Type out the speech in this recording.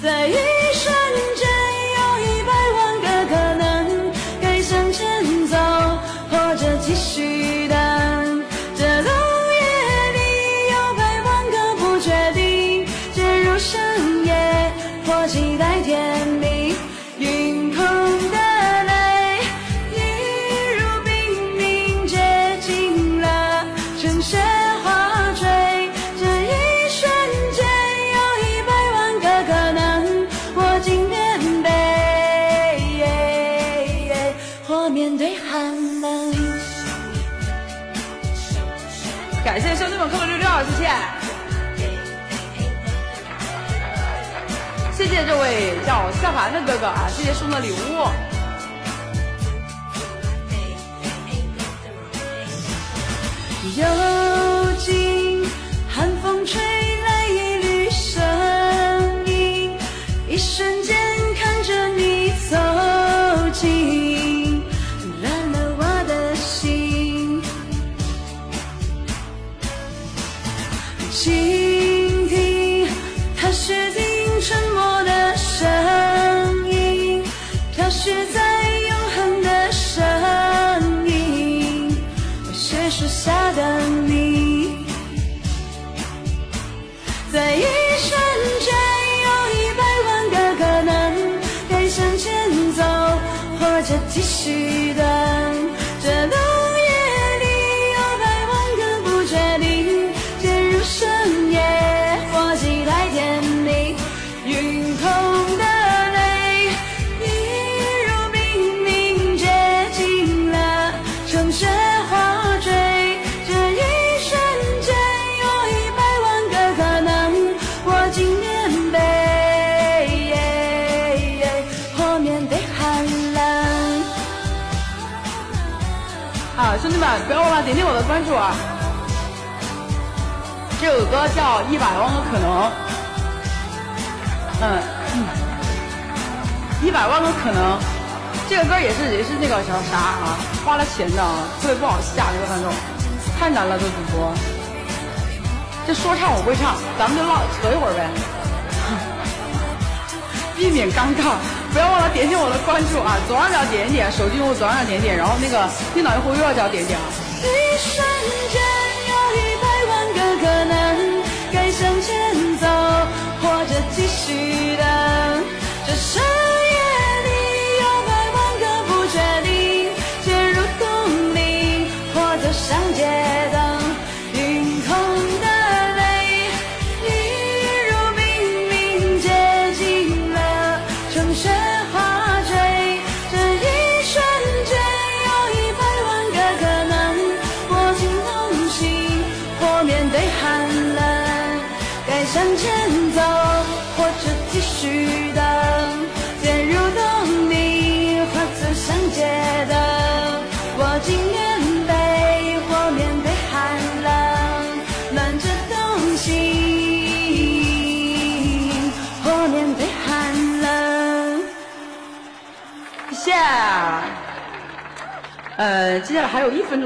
在一瞬间，有一百万个可能，该向前走，或者继续等。这冬夜里有百万个不确定，渐入深夜，或期待天或面对寒冷。感谢兄弟们扣的六六，谢谢。谢谢这位叫夏凡的哥哥啊，谢谢送的礼物。倾听，它是听沉默的声音，飘雪在永恒的声音，雪树下的你，在一瞬间有一百万个可能，该向前走，或者继续等。兄弟们，不要忘了点点我的关注啊！这首歌叫《一百万个可能》，嗯，一百万个可能。这个歌也是也是那个叫啥啊，花了钱的啊，特别不好下这个观众，太难了，这主播。这说唱我不会唱，咱们就唠扯一会儿呗，避免尴尬。不要忘了点点我的关注啊，左上角点一点，手机用户左上角点一点，然后那个电脑用户右上角点一点啊。雪花坠。这一瞬间有一百万个可能，我惊动心，或面对寒冷，该向前谢。呃，接下来还有一分钟。